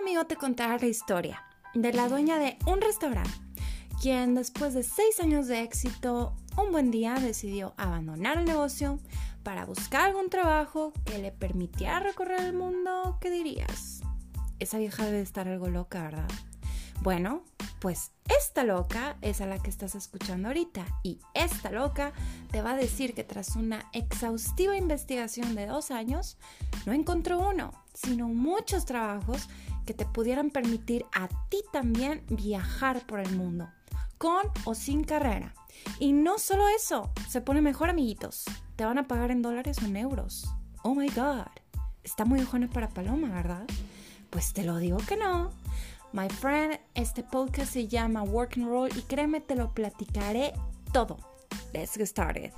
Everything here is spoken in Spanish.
amigo te contará la historia de la dueña de un restaurante, quien después de seis años de éxito, un buen día decidió abandonar el negocio para buscar algún trabajo que le permitiera recorrer el mundo. ¿Qué dirías? Esa vieja debe estar algo loca, ¿verdad? Bueno, pues esta loca es a la que estás escuchando ahorita y esta loca te va a decir que tras una exhaustiva investigación de dos años, no encontró uno, sino muchos trabajos que te pudieran permitir a ti también viajar por el mundo, con o sin carrera. Y no solo eso, se pone mejor amiguitos, te van a pagar en dólares o en euros. Oh my god, está muy ojona para Paloma, ¿verdad? Pues te lo digo que no. My friend, este podcast se llama Work and Roll y créeme, te lo platicaré todo. Let's get started.